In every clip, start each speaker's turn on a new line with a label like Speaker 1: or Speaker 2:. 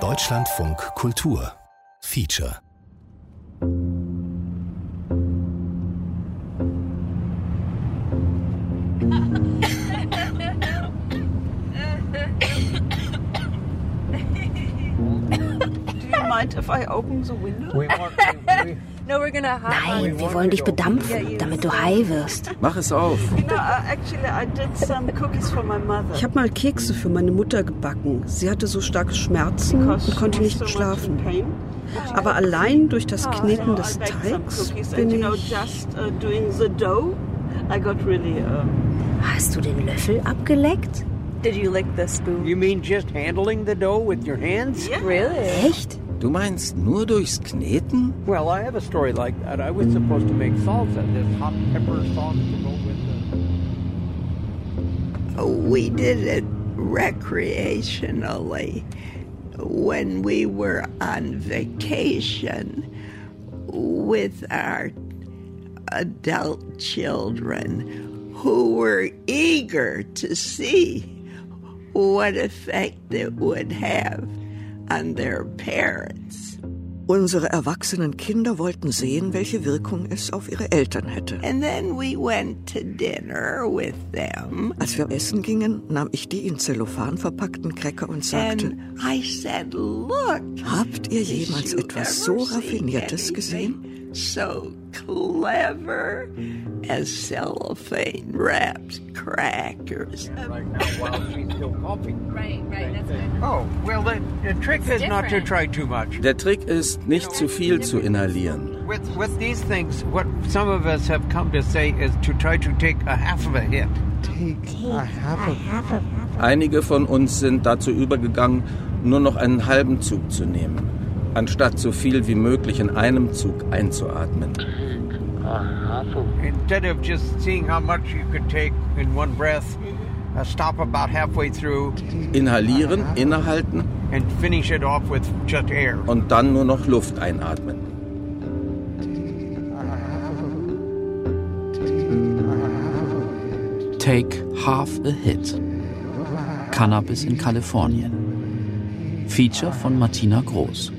Speaker 1: Deutschlandfunk Kultur. Feature.
Speaker 2: Mind if I open the window?
Speaker 3: Nein, wir wollen dich bedampfen, damit du high wirst.
Speaker 4: Mach es auf.
Speaker 2: Uh.
Speaker 5: Ich habe mal Kekse für meine Mutter gebacken. Sie hatte so starke Schmerzen und konnte nicht schlafen. Aber allein durch das
Speaker 2: So
Speaker 5: Kneten des Teigs bin ich...
Speaker 2: uh. Um,
Speaker 3: Hast du den Löffel abgeleckt?
Speaker 2: did you lick the spoon?
Speaker 6: you mean just handling the dough with your hands?
Speaker 2: Yeah.
Speaker 3: Really? Echt?
Speaker 4: Du meinst nur durchs Kneten?
Speaker 6: Well, I have a story like that. I was supposed to make salsa, this hot pepper sauce to go with the.
Speaker 7: We did it recreationally when we were on vacation with our adult children who were eager to see what effect it would have on their parents.
Speaker 8: Unsere erwachsenen Kinder wollten sehen, welche Wirkung es auf ihre Eltern hätte.
Speaker 7: And then we went to dinner with them.
Speaker 8: Als wir essen gingen, nahm ich die in Zellophan verpackten Cracker und sagte,
Speaker 7: said, Look,
Speaker 8: habt ihr jemals etwas so Raffiniertes gesehen?
Speaker 7: So clever as cellophane wrapped crackers.
Speaker 6: Right now, while she's still coughing.
Speaker 9: Right, right. That's good.
Speaker 6: Oh, well, the, the trick is not to try too much.
Speaker 4: Der Trick ist, nicht zu viel zu inhalieren.
Speaker 6: With, with these things, what some of us have come to say is to try to take a half of a hit.
Speaker 4: Einige von uns sind dazu übergegangen, nur noch einen halben Zug zu nehmen, anstatt so viel wie möglich in einem Zug einzuatmen.
Speaker 6: Instead of just seeing how much you could take in one breath, uh, stop about halfway through
Speaker 4: Inhalieren, innehalten
Speaker 6: and finish it off with just air.
Speaker 4: und dann nur noch Luft einatmen.
Speaker 10: Take Half a Hit. Cannabis in Kalifornien. Feature von Martina Groß.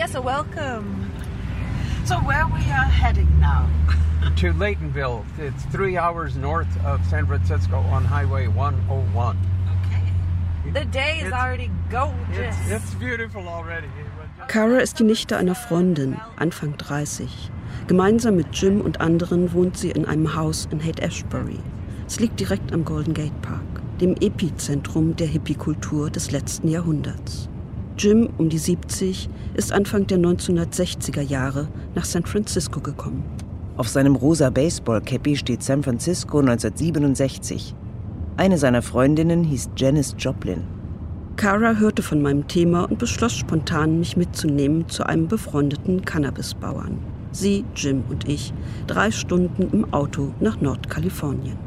Speaker 2: Yeah, so welcome. So where we are heading now?
Speaker 6: to Laytonville. It's three hours north of San Francisco on Highway 101.
Speaker 2: Okay. The day is
Speaker 6: It's-
Speaker 2: already gorgeous.
Speaker 6: It's, it's beautiful already.
Speaker 5: Cara ist die Nichte einer Freundin, Anfang 30. Gemeinsam mit Jim und anderen wohnt sie in einem Haus in Haight-Ashbury. Es liegt direkt am Golden Gate Park, dem Epizentrum der Hippie-Kultur des letzten Jahrhunderts. Jim, um die 70, ist Anfang der 1960er Jahre nach San Francisco gekommen.
Speaker 11: Auf seinem rosa Baseball-Cappy steht San Francisco 1967. Eine seiner Freundinnen hieß Janis Joplin.
Speaker 5: Cara hörte von meinem Thema und beschloss spontan, mich mitzunehmen zu einem befreundeten Cannabisbauern. Sie, Jim und ich, drei Stunden im Auto nach Nordkalifornien.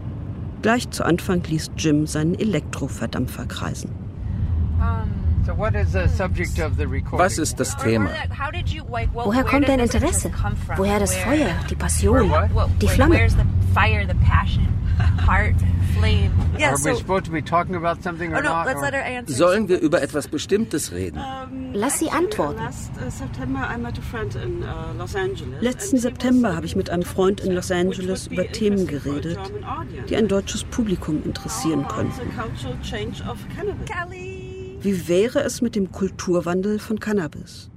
Speaker 5: Gleich zu Anfang ließ Jim seinen Elektroverdampfer kreisen.
Speaker 6: So what is the subject of the recording?
Speaker 4: Was ist das Thema?
Speaker 9: How did you, like, well,
Speaker 3: Woher
Speaker 9: where
Speaker 3: kommt dein Interesse?
Speaker 9: interest come from?
Speaker 3: Woher das
Speaker 9: Where-
Speaker 3: Feuer, die Passion, die Flamme?
Speaker 9: Where's the fire, the passion, heart, flame?
Speaker 2: Yeah,
Speaker 6: Are we
Speaker 2: so
Speaker 6: supposed to be talking about something or
Speaker 2: no,
Speaker 6: not?
Speaker 2: let's
Speaker 6: or-
Speaker 2: let her answer.
Speaker 4: Sollen wir über etwas Bestimmtes reden?
Speaker 3: Lass sie antworten.
Speaker 2: Last uh, September I met a friend in uh, Los Angeles.
Speaker 5: Letzten September habe ich mit einem Freund in Los Angeles über
Speaker 2: be
Speaker 5: Themen geredet,
Speaker 2: German audience.
Speaker 5: die ein deutsches Publikum interessieren könnten. Wie wäre es mit dem Kulturwandel von Cannabis?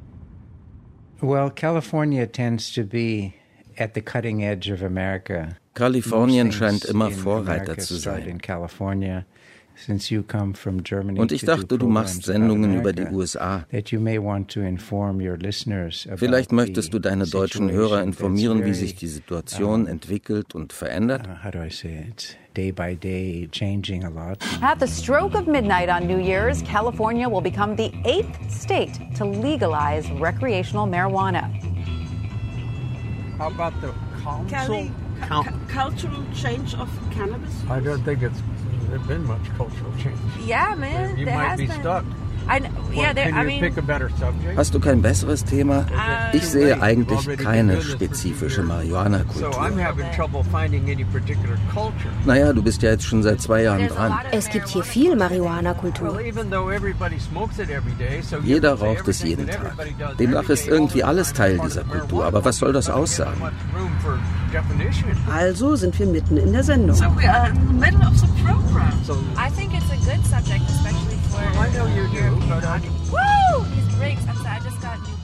Speaker 12: Well, California tends to be at the cutting edge of America.
Speaker 4: Kalifornien scheint immer Vorreiter zu sein.
Speaker 12: In California. Since you come from Germany
Speaker 4: Und ich dachte, du machst Sendungen über die USA.
Speaker 12: that you may want to inform your listeners about
Speaker 4: Vielleicht
Speaker 12: the
Speaker 4: möchtest du deine deutschen Hörer informieren, wie sich die Situation entwickelt und verändert.
Speaker 12: uh, day by day changing a lot.
Speaker 13: At the stroke of midnight on New Year's, California will become the eighth state to legalize recreational marijuana.
Speaker 6: How about the council?
Speaker 2: Kelly, cu- cultural change of cannabis?
Speaker 6: I don't think it's there's been much cultural change.
Speaker 2: Yeah, man.
Speaker 6: You
Speaker 2: there
Speaker 6: might
Speaker 2: has
Speaker 6: be
Speaker 2: been.
Speaker 6: stuck.
Speaker 4: Hast du kein besseres Thema?
Speaker 9: Uh,
Speaker 4: Ich sehe eigentlich keine spezifische Marihuana-Kultur. Naja, du bist ja jetzt schon seit zwei Jahren dran.
Speaker 3: Es gibt hier viel Marihuana-Kultur.
Speaker 4: Jeder raucht es jeden Tag. Demnach ist irgendwie alles Teil dieser Kultur. Aber was soll das aussagen?
Speaker 5: Also sind wir mitten in der Sendung.
Speaker 2: So we are in the middle of the program.
Speaker 9: I think it's a good subject, especially.
Speaker 6: I know you do, but I...
Speaker 9: Woo! These breaks. I'm sorry, I just got new.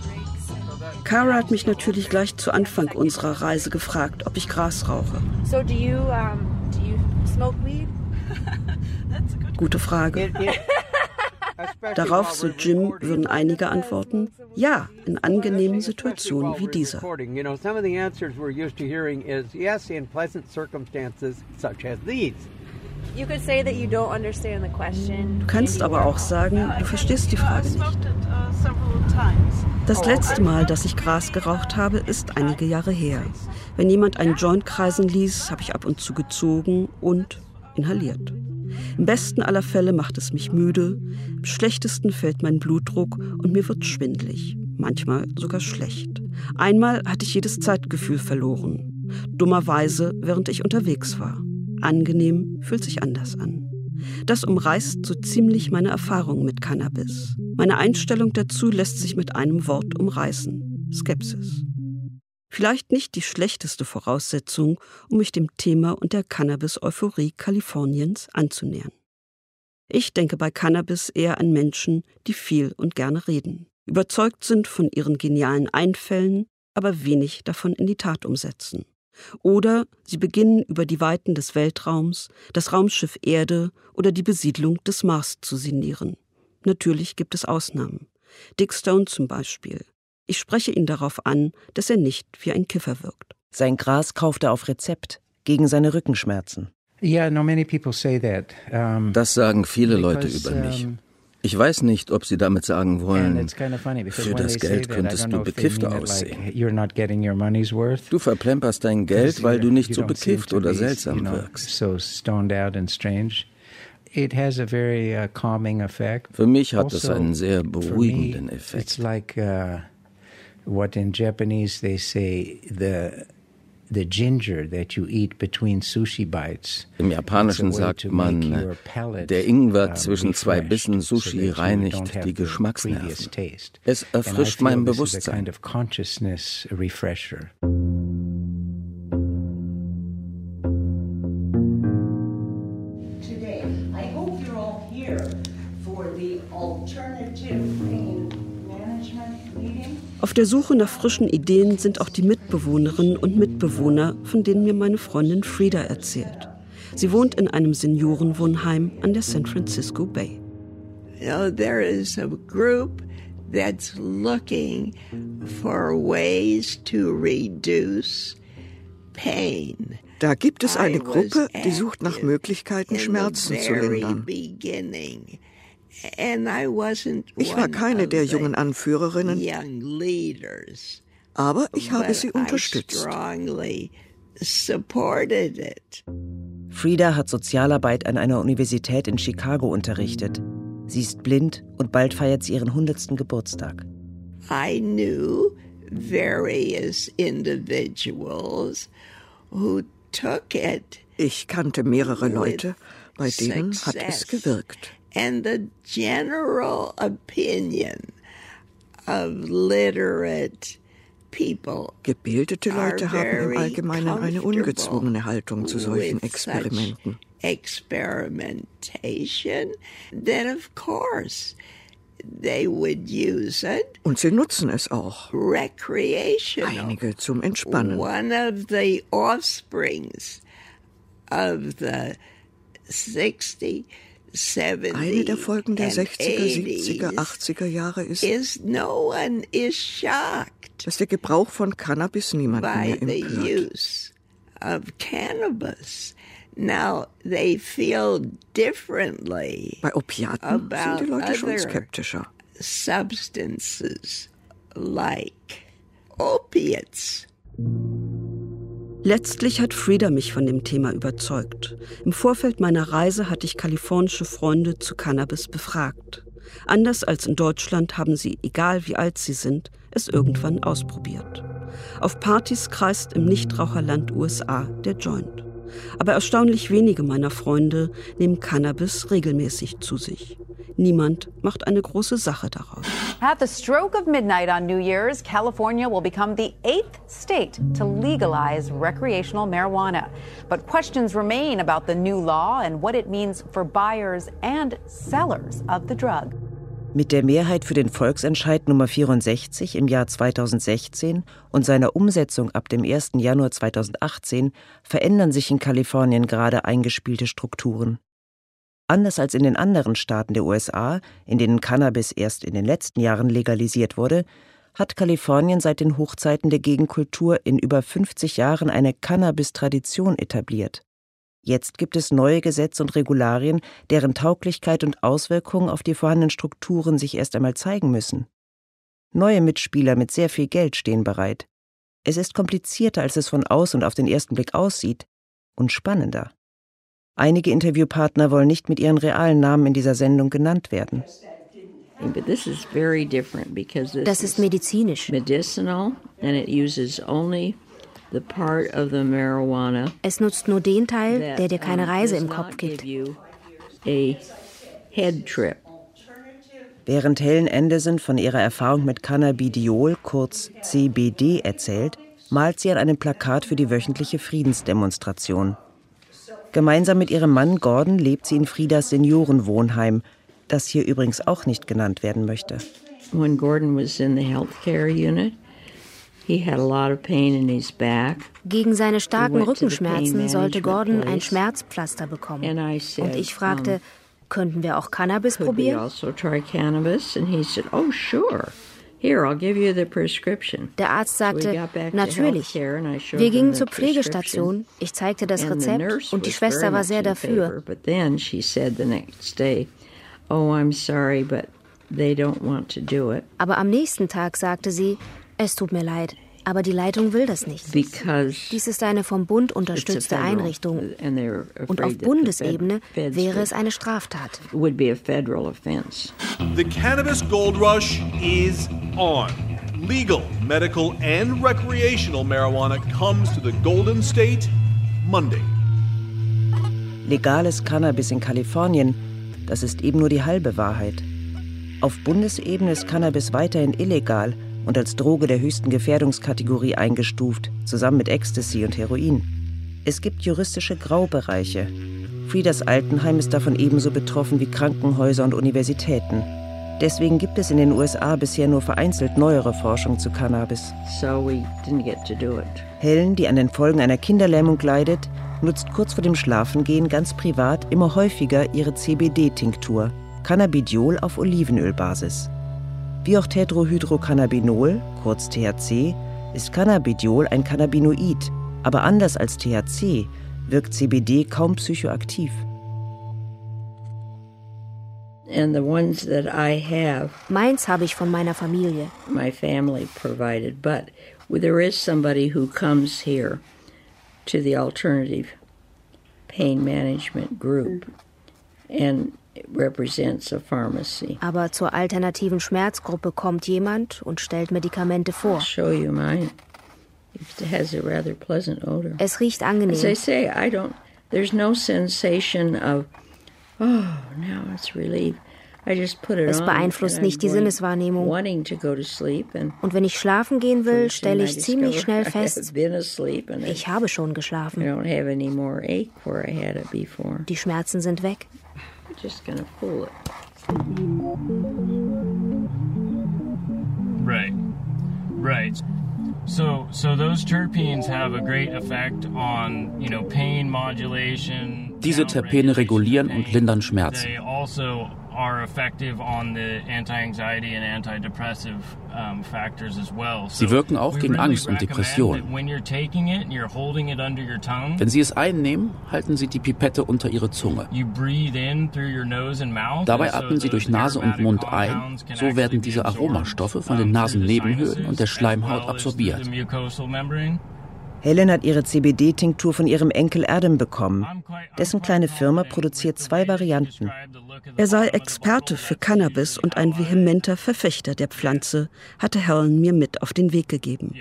Speaker 5: Kara hat mich natürlich gleich zu Anfang unserer Reise gefragt, ob ich Gras rauche.
Speaker 9: So do you um do you smoke weed?
Speaker 5: Gute Frage. Darauf, so Jim, würden einige antworten, ja, in angenehmen Situationen wie dieser. Du kannst aber auch sagen, du verstehst die Frage nicht. Das letzte Mal, dass ich Gras geraucht habe, ist einige Jahre her. Wenn jemand einen Joint kreisen ließ, habe ich ab und zu gezogen und inhaliert. Im besten aller Fälle macht es mich müde, im schlechtesten fällt mein Blutdruck und mir wird schwindlig, manchmal sogar schlecht. Einmal hatte ich jedes Zeitgefühl verloren, dummerweise, während ich unterwegs war. Angenehm fühlt sich anders an. Das umreißt so ziemlich meine Erfahrung mit Cannabis. Meine Einstellung dazu lässt sich mit einem Wort umreißen. Skepsis. Vielleicht nicht die schlechteste Voraussetzung, um mich dem Thema und der Cannabis-Euphorie Kaliforniens anzunähern. Ich denke bei Cannabis eher an Menschen, die viel und gerne reden, überzeugt sind von ihren genialen Einfällen, aber wenig davon in die Tat umsetzen. Oder sie beginnen über die Weiten des Weltraums, das Raumschiff Erde oder die Besiedlung des Mars zu sinnieren. Natürlich gibt es Ausnahmen. Dick Stone zum Beispiel. Ich spreche ihn darauf an, dass er nicht wie ein Kiffer wirkt.
Speaker 11: Sein Gras kauft er auf Rezept gegen seine Rückenschmerzen.
Speaker 4: Das sagen viele Leute über mich. Ich weiß nicht, ob sie damit sagen wollen, für das Geld könntest du bekifft aussehen. Du verplemperst dein Geld, weil du nicht so bekifft oder seltsam wirkst.
Speaker 12: Uh, calming effect.
Speaker 4: Für mich hat es
Speaker 12: Also,
Speaker 4: einen sehr beruhigenden Effekt.
Speaker 12: It's like uh, what in Japanese they say the the ginger that you eat between sushi bites.
Speaker 4: Im Japanischen sagt man, der Ingwer
Speaker 12: uh,
Speaker 4: zwischen zwei Bissen Sushi reinigt die Geschmacksnerven.
Speaker 12: taste.
Speaker 4: Es erfrischt mein Bewusstsein.
Speaker 5: Auf der Suche nach frischen Ideen sind auch die Mitbewohnerinnen und Mitbewohner, von denen mir meine Freundin Frieda erzählt. Sie wohnt in einem Seniorenwohnheim an der San Francisco Bay.
Speaker 7: You know, there is a group that's looking for ways to reduce pain.
Speaker 8: Da gibt es eine Gruppe, die sucht nach Möglichkeiten, Schmerzen zu lindern.
Speaker 7: Beginning. And I wasn't
Speaker 8: Ich war keine der jungen Anführerinnen,
Speaker 7: young leaders,
Speaker 8: aber ich habe
Speaker 7: but
Speaker 8: sie unterstützt.
Speaker 7: strongly supported it.
Speaker 11: Frieda hat Sozialarbeit an einer Universität in Chicago unterrichtet. Sie ist blind und bald feiert sie ihren 100. Geburtstag.
Speaker 7: I knew various individuals who took it
Speaker 8: Ich kannte mehrere Leute, bei denen hat es gewirkt.
Speaker 7: And the general opinion of literate people
Speaker 8: Gebildete Leute haben im Allgemeinen eine ungezwungene Haltung zu solchen Experimenten.
Speaker 7: experimentation, then of course they would use it
Speaker 8: Und sie nutzen es auch. Einige zum Entspannen.
Speaker 7: One of the offsprings of the 60, 70,
Speaker 8: Eine der Folgen der
Speaker 7: and
Speaker 8: 60er, 70er,
Speaker 7: 80s
Speaker 8: 80er Jahre ist,
Speaker 7: is no one is shocked
Speaker 8: dass der Gebrauch von Cannabis niemanden mehr
Speaker 7: the
Speaker 8: empört.
Speaker 7: use of cannabis. Now they feel differently
Speaker 8: Bei Opiaten sind
Speaker 7: about
Speaker 8: die Leute schon skeptischer.
Speaker 7: substances like opiates.
Speaker 5: Letztlich hat Frieda mich von dem Thema überzeugt. Im Vorfeld meiner Reise hatte ich kalifornische Freunde zu Cannabis befragt. Anders als in Deutschland haben sie, egal wie alt sie sind, es irgendwann ausprobiert. Auf Partys kreist im Nichtraucherland USA der Joint. Aber erstaunlich wenige meiner Freunde nehmen Cannabis regelmäßig zu sich. Niemand macht eine große Sache daraus.
Speaker 13: At the stroke of midnight on New Year's, California will become the eighth state to legalize recreational marijuana. But questions remain about the new law and what it means for buyers and sellers of the drug.
Speaker 11: Mit der Mehrheit für den Volksentscheid Nummer 64 im Jahr 2016 und seiner Umsetzung ab dem 1. Januar 2018 verändern sich in Kalifornien gerade eingespielte Strukturen. Anders als in den anderen Staaten der USA, in denen Cannabis erst in den letzten Jahren legalisiert wurde, hat Kalifornien seit den Hochzeiten der Gegenkultur in über 50 Jahren eine Cannabis-Tradition etabliert. Jetzt gibt es neue Gesetze und Regularien, deren Tauglichkeit und Auswirkungen auf die vorhandenen Strukturen sich erst einmal zeigen müssen. Neue Mitspieler mit sehr viel Geld stehen bereit. Es ist komplizierter, als es von außen und auf den ersten Blick aussieht, und spannender. Einige Interviewpartner wollen nicht mit ihren realen Namen in dieser Sendung genannt werden.
Speaker 3: Das ist medizinisch. Es nutzt nur den Teil, der dir keine Reise im Kopf gibt.
Speaker 11: Während Helen Anderson von ihrer Erfahrung mit Cannabidiol, kurz CBD, erzählt, malt sie an einem Plakat für die wöchentliche Friedensdemonstration. Gemeinsam mit ihrem Mann Gordon lebt sie in Friedas Seniorenwohnheim, das hier übrigens auch nicht genannt werden möchte.
Speaker 7: When Gordon was in the healthcare unit,
Speaker 3: gegen seine starken Rückenschmerzen sollte Gordon ein Schmerzpflaster bekommen. Und ich fragte, könnten wir auch Cannabis probieren? Der Arzt sagte, natürlich. Wir gingen zur Pflegestation, ich zeigte das Rezept und die Schwester war sehr dafür. Aber am nächsten Tag sagte sie, es tut mir leid, aber die Leitung will das nicht. Dies ist eine vom Bund unterstützte Einrichtung. Und auf Bundesebene wäre es eine Straftat.
Speaker 14: The cannabis gold rush is on. Legal, medical and recreational marijuana comes to the Golden State Monday.
Speaker 11: Legales Cannabis in Kalifornien, das ist eben nur die halbe Wahrheit. Auf Bundesebene ist Cannabis weiterhin illegal und als Droge der höchsten Gefährdungskategorie eingestuft, zusammen mit Ecstasy und Heroin. Es gibt juristische Graubereiche. Friedas Altenheim ist davon ebenso betroffen wie Krankenhäuser und Universitäten. Deswegen gibt es in den USA bisher nur vereinzelt neuere Forschung zu Cannabis.
Speaker 7: So
Speaker 11: Helen, die an den Folgen einer Kinderlähmung leidet, nutzt kurz vor dem Schlafengehen ganz privat immer häufiger ihre CBD-Tinktur, Cannabidiol auf Olivenölbasis. Wie auch Tetrohydrocannabinol, kurz THC, ist Cannabidiol ein Cannabinoid, aber anders als THC wirkt CBD kaum psychoaktiv.
Speaker 3: Meins habe ich von meiner Familie.
Speaker 7: My family provided, but there is somebody who comes here to the alternative pain management group and.
Speaker 3: Aber zur alternativen Schmerzgruppe kommt jemand und stellt Medikamente vor.
Speaker 7: I'll show you mine. It has a rather pleasant odor.
Speaker 3: Es riecht angenehm.
Speaker 7: As I say, I don't. There's no sensation of oh, now it's relief. I just put it
Speaker 3: es beeinflusst nicht die Sinneswahrnehmung. Und wenn ich schlafen gehen will, stelle ich ziemlich schnell fest, ich habe schon geschlafen. Die Schmerzen sind weg
Speaker 7: just gonna pull it.
Speaker 15: Right. Right. So so those terpenes have a great effect on, you know, pain modulation.
Speaker 10: Diese Terpene regulieren und lindern Schmerzen.
Speaker 15: They also are effective on the anti-anxiety and antidepressive um, factors as well.
Speaker 10: Sie wirken auch gegen Angst und Depression. Wenn Sie es einnehmen, halten Sie die Pipette unter Ihre Zunge. Dabei atmen Sie durch Nase und Mund ein. So werden diese Aromastoffe von den Nasennebenhöhlen und der Schleimhaut absorbiert.
Speaker 11: Helen hat ihre CBD-Tinktur von ihrem Enkel Adam bekommen. Dessen kleine Firma produziert zwei Varianten.
Speaker 5: Er sei Experte für Cannabis und ein vehementer Verfechter der Pflanze, hatte Helen mir mit auf den Weg gegeben.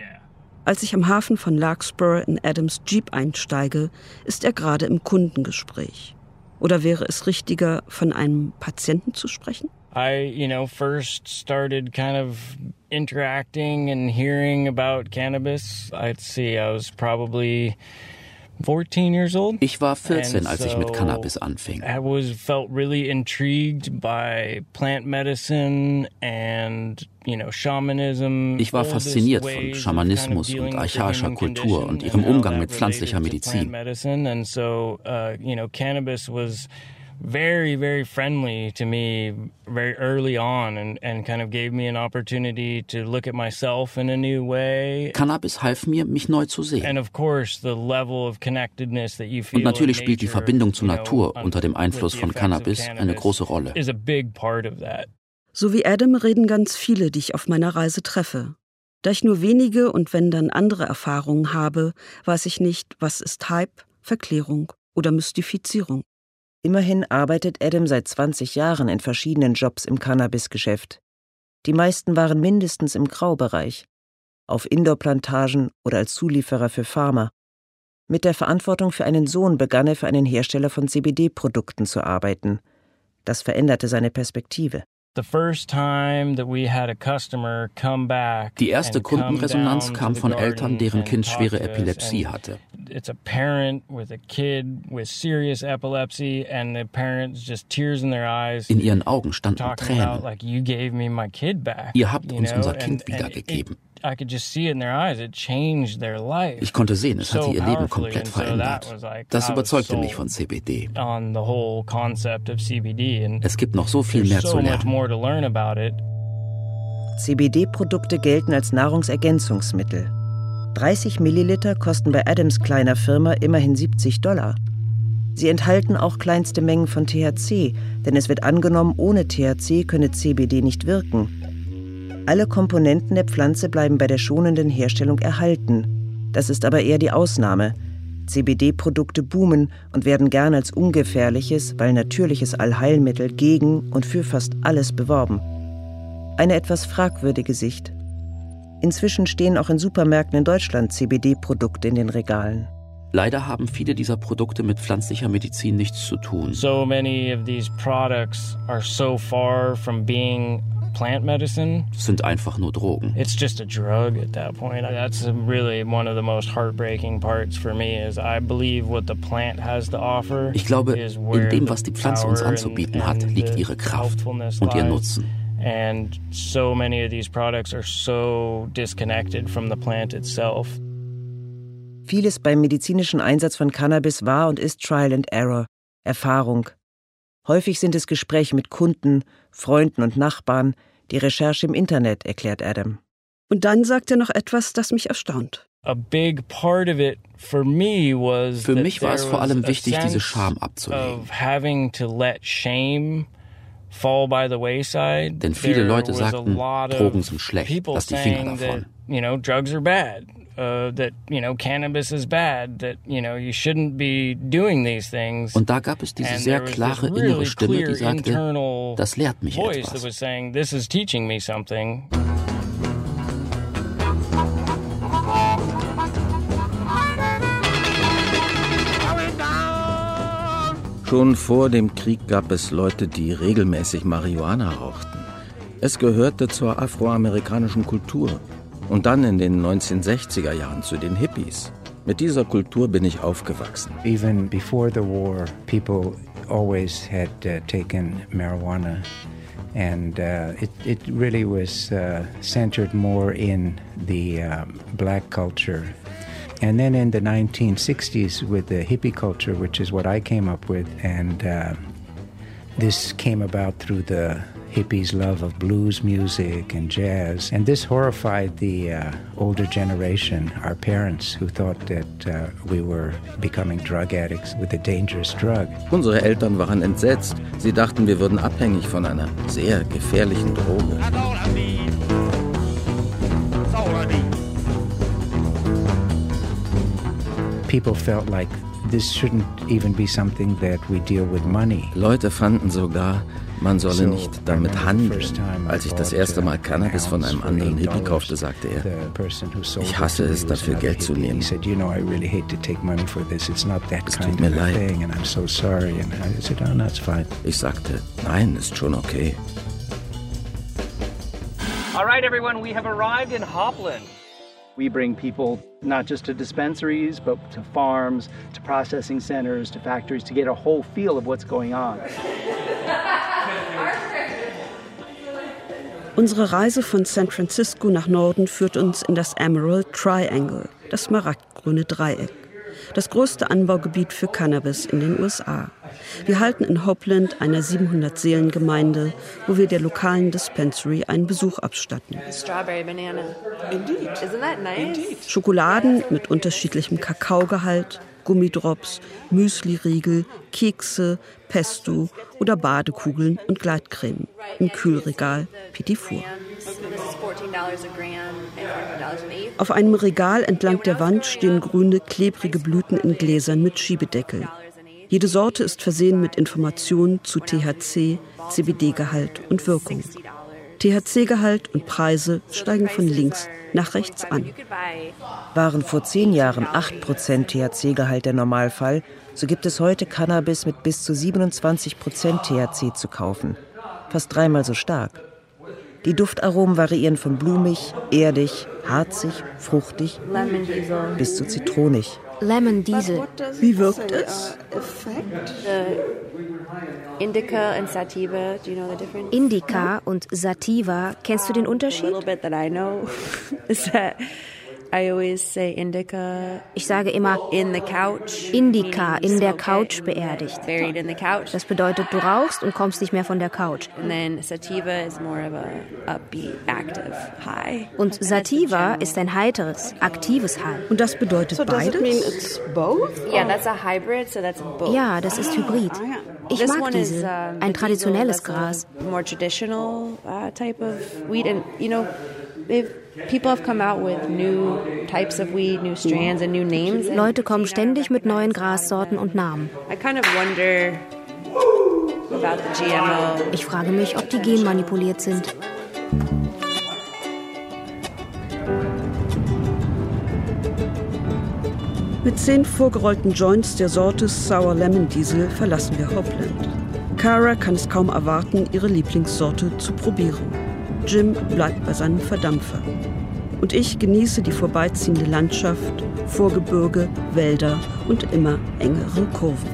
Speaker 5: Als ich am Hafen von Larkspur in Adams Jeep einsteige, ist er gerade im Kundengespräch. Oder wäre es richtiger, von einem Patienten zu sprechen?
Speaker 15: I, you know, first started kind of interacting and hearing about cannabis. I'd see, I was probably 14 years old.
Speaker 10: Ich war 14, als ich mit Cannabis anfing.
Speaker 15: I was felt really intrigued by plant medicine and you know shamanism.
Speaker 10: Ich war fasziniert von Schamanismus und archaischer Kultur und ihrem Umgang mit pflanzlicher Medizin.
Speaker 15: Uh, very, very friendly to me very early on and, and kind of gave me an opportunity to look at myself in a new way.
Speaker 10: Cannabis half mir, mich neu zu sehen.
Speaker 15: And of course, the level of connectedness that you feel
Speaker 10: Und natürlich spielt die Verbindung zur Natur unter dem Einfluss von Cannabis eine große Rolle.
Speaker 15: Is a big part of that.
Speaker 5: So wie Adam reden ganz viele, die ich auf meiner Reise treffe. Da ich nur wenige und wenn dann andere Erfahrungen habe, weiß ich nicht, was ist Hype, Verklärung oder Mystifizierung.
Speaker 11: Immerhin arbeitet Adam seit 20 Jahren in verschiedenen Jobs im Cannabisgeschäft. Die meisten waren mindestens im Graubereich, auf Indoor-Plantagen oder als Zulieferer für Pharma. Mit der Verantwortung für einen Sohn begann er für einen Hersteller von CBD-Produkten zu arbeiten. Das veränderte seine Perspektive.
Speaker 10: Die erste Kundenresonanz kam von Eltern, deren Kind schwere Epilepsie hatte. In ihren Augen standen Tränen. Ihr habt uns unser Kind wiedergegeben. Ich konnte sehen, es hatte ihr Leben komplett verändert. Das überzeugte mich von CBD. Es gibt noch so viel mehr zu lernen.
Speaker 11: CBD-Produkte gelten als Nahrungsergänzungsmittel. 30 Milliliter kosten bei Adams kleiner Firma immerhin 70 Dollar. Sie enthalten auch kleinste Mengen von THC, denn es wird angenommen, ohne THC könne CBD nicht wirken. Alle Komponenten der Pflanze bleiben bei der schonenden Herstellung erhalten. Das ist aber eher die Ausnahme. CBD-Produkte boomen und werden gern als ungefährliches, weil natürliches Allheilmittel gegen und für fast alles beworben. Eine etwas fragwürdige Sicht. Inzwischen stehen auch in Supermärkten in Deutschland CBD-Produkte in den Regalen.
Speaker 10: Leider haben viele dieser Produkte mit pflanzlicher Medizin nichts zu tun.
Speaker 15: So many of these products are so far from being plant medicine.
Speaker 10: Sind einfach nur Drogen.
Speaker 15: It's just a drug at that point. That's really one of the most heartbreaking parts for me is I believe what the plant has to offer.
Speaker 10: Ich glaube, in dem, was die Pflanze uns anzubieten hat, liegt ihre Kraft und ihr Nutzen.
Speaker 15: And so many of these products are so disconnected from the plant itself.
Speaker 11: Vieles beim medizinischen Einsatz von Cannabis war und ist Trial and Error, Erfahrung, Häufig sind es Gespräche mit Kunden, Freunden und Nachbarn, die Recherche im Internet, erklärt Adam.
Speaker 5: Und dann sagt er noch etwas, das mich erstaunt.
Speaker 15: Für mich
Speaker 10: war es vor allem wichtig, diese Scham abzulegen. Denn viele Leute sagten, Drogen sind schlecht, lass die Finger davon.
Speaker 15: Uh, that you know cannabis is bad that you know you shouldn't be doing these things.
Speaker 10: Und da gab es diese sehr klare innere Stimme die sagte das lehrt mich etwas.
Speaker 15: saying this is teaching me something.
Speaker 4: Schon vor dem Krieg gab es Leute, die regelmäßig Marihuana rauchten. Es gehörte zur afroamerikanischen Kultur und dann in den 1960er Jahren zu den Hippies. Mit dieser Kultur bin ich aufgewachsen.
Speaker 12: Even before the war, people always had uh, taken marijuana. And uh, it, it really was uh, centered more in the um, black culture. And then in the 1960s, with the hippie culture, which is what I came up with, and uh, this came about through the hippies' love of blues music and jazz. And this horrified the uh, older generation, our parents, who thought that uh, we were becoming drug addicts with a dangerous drug.
Speaker 4: Unsere Eltern waren entsetzt. Sie dachten, wir würden abhängig von einer sehr gefährlichen Droge.
Speaker 12: people felt like this shouldn't even be something that we deal with money.
Speaker 4: Leute fanden sogar, man solle nicht damit handeln. Als ich das erste Mal Cannabis von einem anderen Hippie kaufte, sagte er, ich hasse es, dafür Geld zu nehmen. Es tut mir leid. Ich sagte, nein, ist schon okay.
Speaker 16: All right, everyone, we have arrived in Hopland. We bring people not just to dispensaries, but to farms, to processing centers, to factories to get a whole feel of what's going on.
Speaker 5: Unsere Reise von San Francisco nach Norden führt uns in das Emerald Triangle, das smaragdgrüne Dreieck, das größte Anbaugebiet für Cannabis in den USA. Wir halten in Hopland, einer 700-Seelen-Gemeinde, wo wir der lokalen Dispensary einen Besuch abstatten. Schokoladen mit unterschiedlichem Kakaogehalt, Gummidrops, Müsliriegel, Kekse, Pesto oder Badekugeln und Gleitcreme. Im Kühlregal Petit Four. Auf einem Regal entlang der Wand stehen grüne, klebrige Blüten in Gläsern mit Schiebedeckel. Jede Sorte ist versehen mit Informationen zu THC, CBD-Gehalt und Wirkung. THC-Gehalt und Preise steigen von links nach rechts an.
Speaker 11: Waren vor zehn Jahren 8% THC-Gehalt der Normalfall, so gibt es heute Cannabis mit bis zu 27% THC zu kaufen. Fast dreimal so stark. Die Duftaromen variieren von blumig, erdig, harzig, fruchtig bis zu zitronig.
Speaker 3: Lemon Diesel.
Speaker 5: Wie wirkt es?
Speaker 9: Indica and Sativa, do you know the difference?
Speaker 3: Indica und Sativa, kennst du den Unterschied? Ich sage immer
Speaker 9: in the couch.
Speaker 3: Indica in der Couch beerdigt.
Speaker 9: Buried in the couch.
Speaker 3: Das bedeutet, du rauchst und kommst nicht mehr von der Couch.
Speaker 9: And then sativa is more of a upbeat, active high.
Speaker 3: Und sativa ist ein heiteres, aktives High.
Speaker 5: Und das bedeutet
Speaker 17: so
Speaker 5: beides?
Speaker 17: Does it mean it's both?
Speaker 9: Yeah, that's a hybrid, so that's both.
Speaker 3: Ja, das ist Hybrid. Ich mag diese, ein traditionelles Gras.
Speaker 9: More traditional type of weed and you know, they've People have come out with new types of weed, new strands and new names.
Speaker 3: Leute kommen ständig mit neuen Grassorten und Namen.
Speaker 9: I kind of wonder about the GMO.
Speaker 3: Ich frage mich, ob die genmanipuliert sind.
Speaker 5: Mit zehn vorgerollten Joints der Sorte Sour Lemon Diesel verlassen wir Hopland. Cara kann es kaum erwarten, ihre Lieblingssorte zu probieren. Jim bleibt bei seinem Verdampfer. Und ich genieße die vorbeiziehende Landschaft, Vorgebirge, Wälder und immer engere Kurven.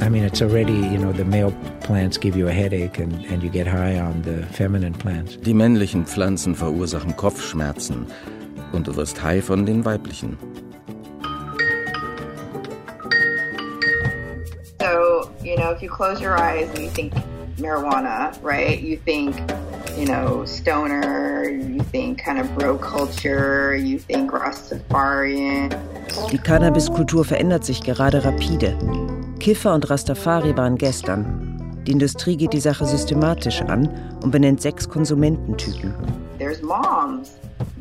Speaker 12: I mean, it's already, you know, the male plants give you a headache and, and you get high on the feminine plants.
Speaker 4: Die männlichen Pflanzen verursachen Kopfschmerzen und du wirst high von den weiblichen.
Speaker 18: Know, if you close your eyes and you think marijuana, right? You think, you know, stoner, you think kind of bro culture, you think Rastafarian.
Speaker 11: Die Cannabiskultur verändert sich gerade rapide. Kiffer und Rastafari waren gestern. Die Industrie geht die Sache systematisch an und benennt sechs Konsumententypen.
Speaker 18: There's moms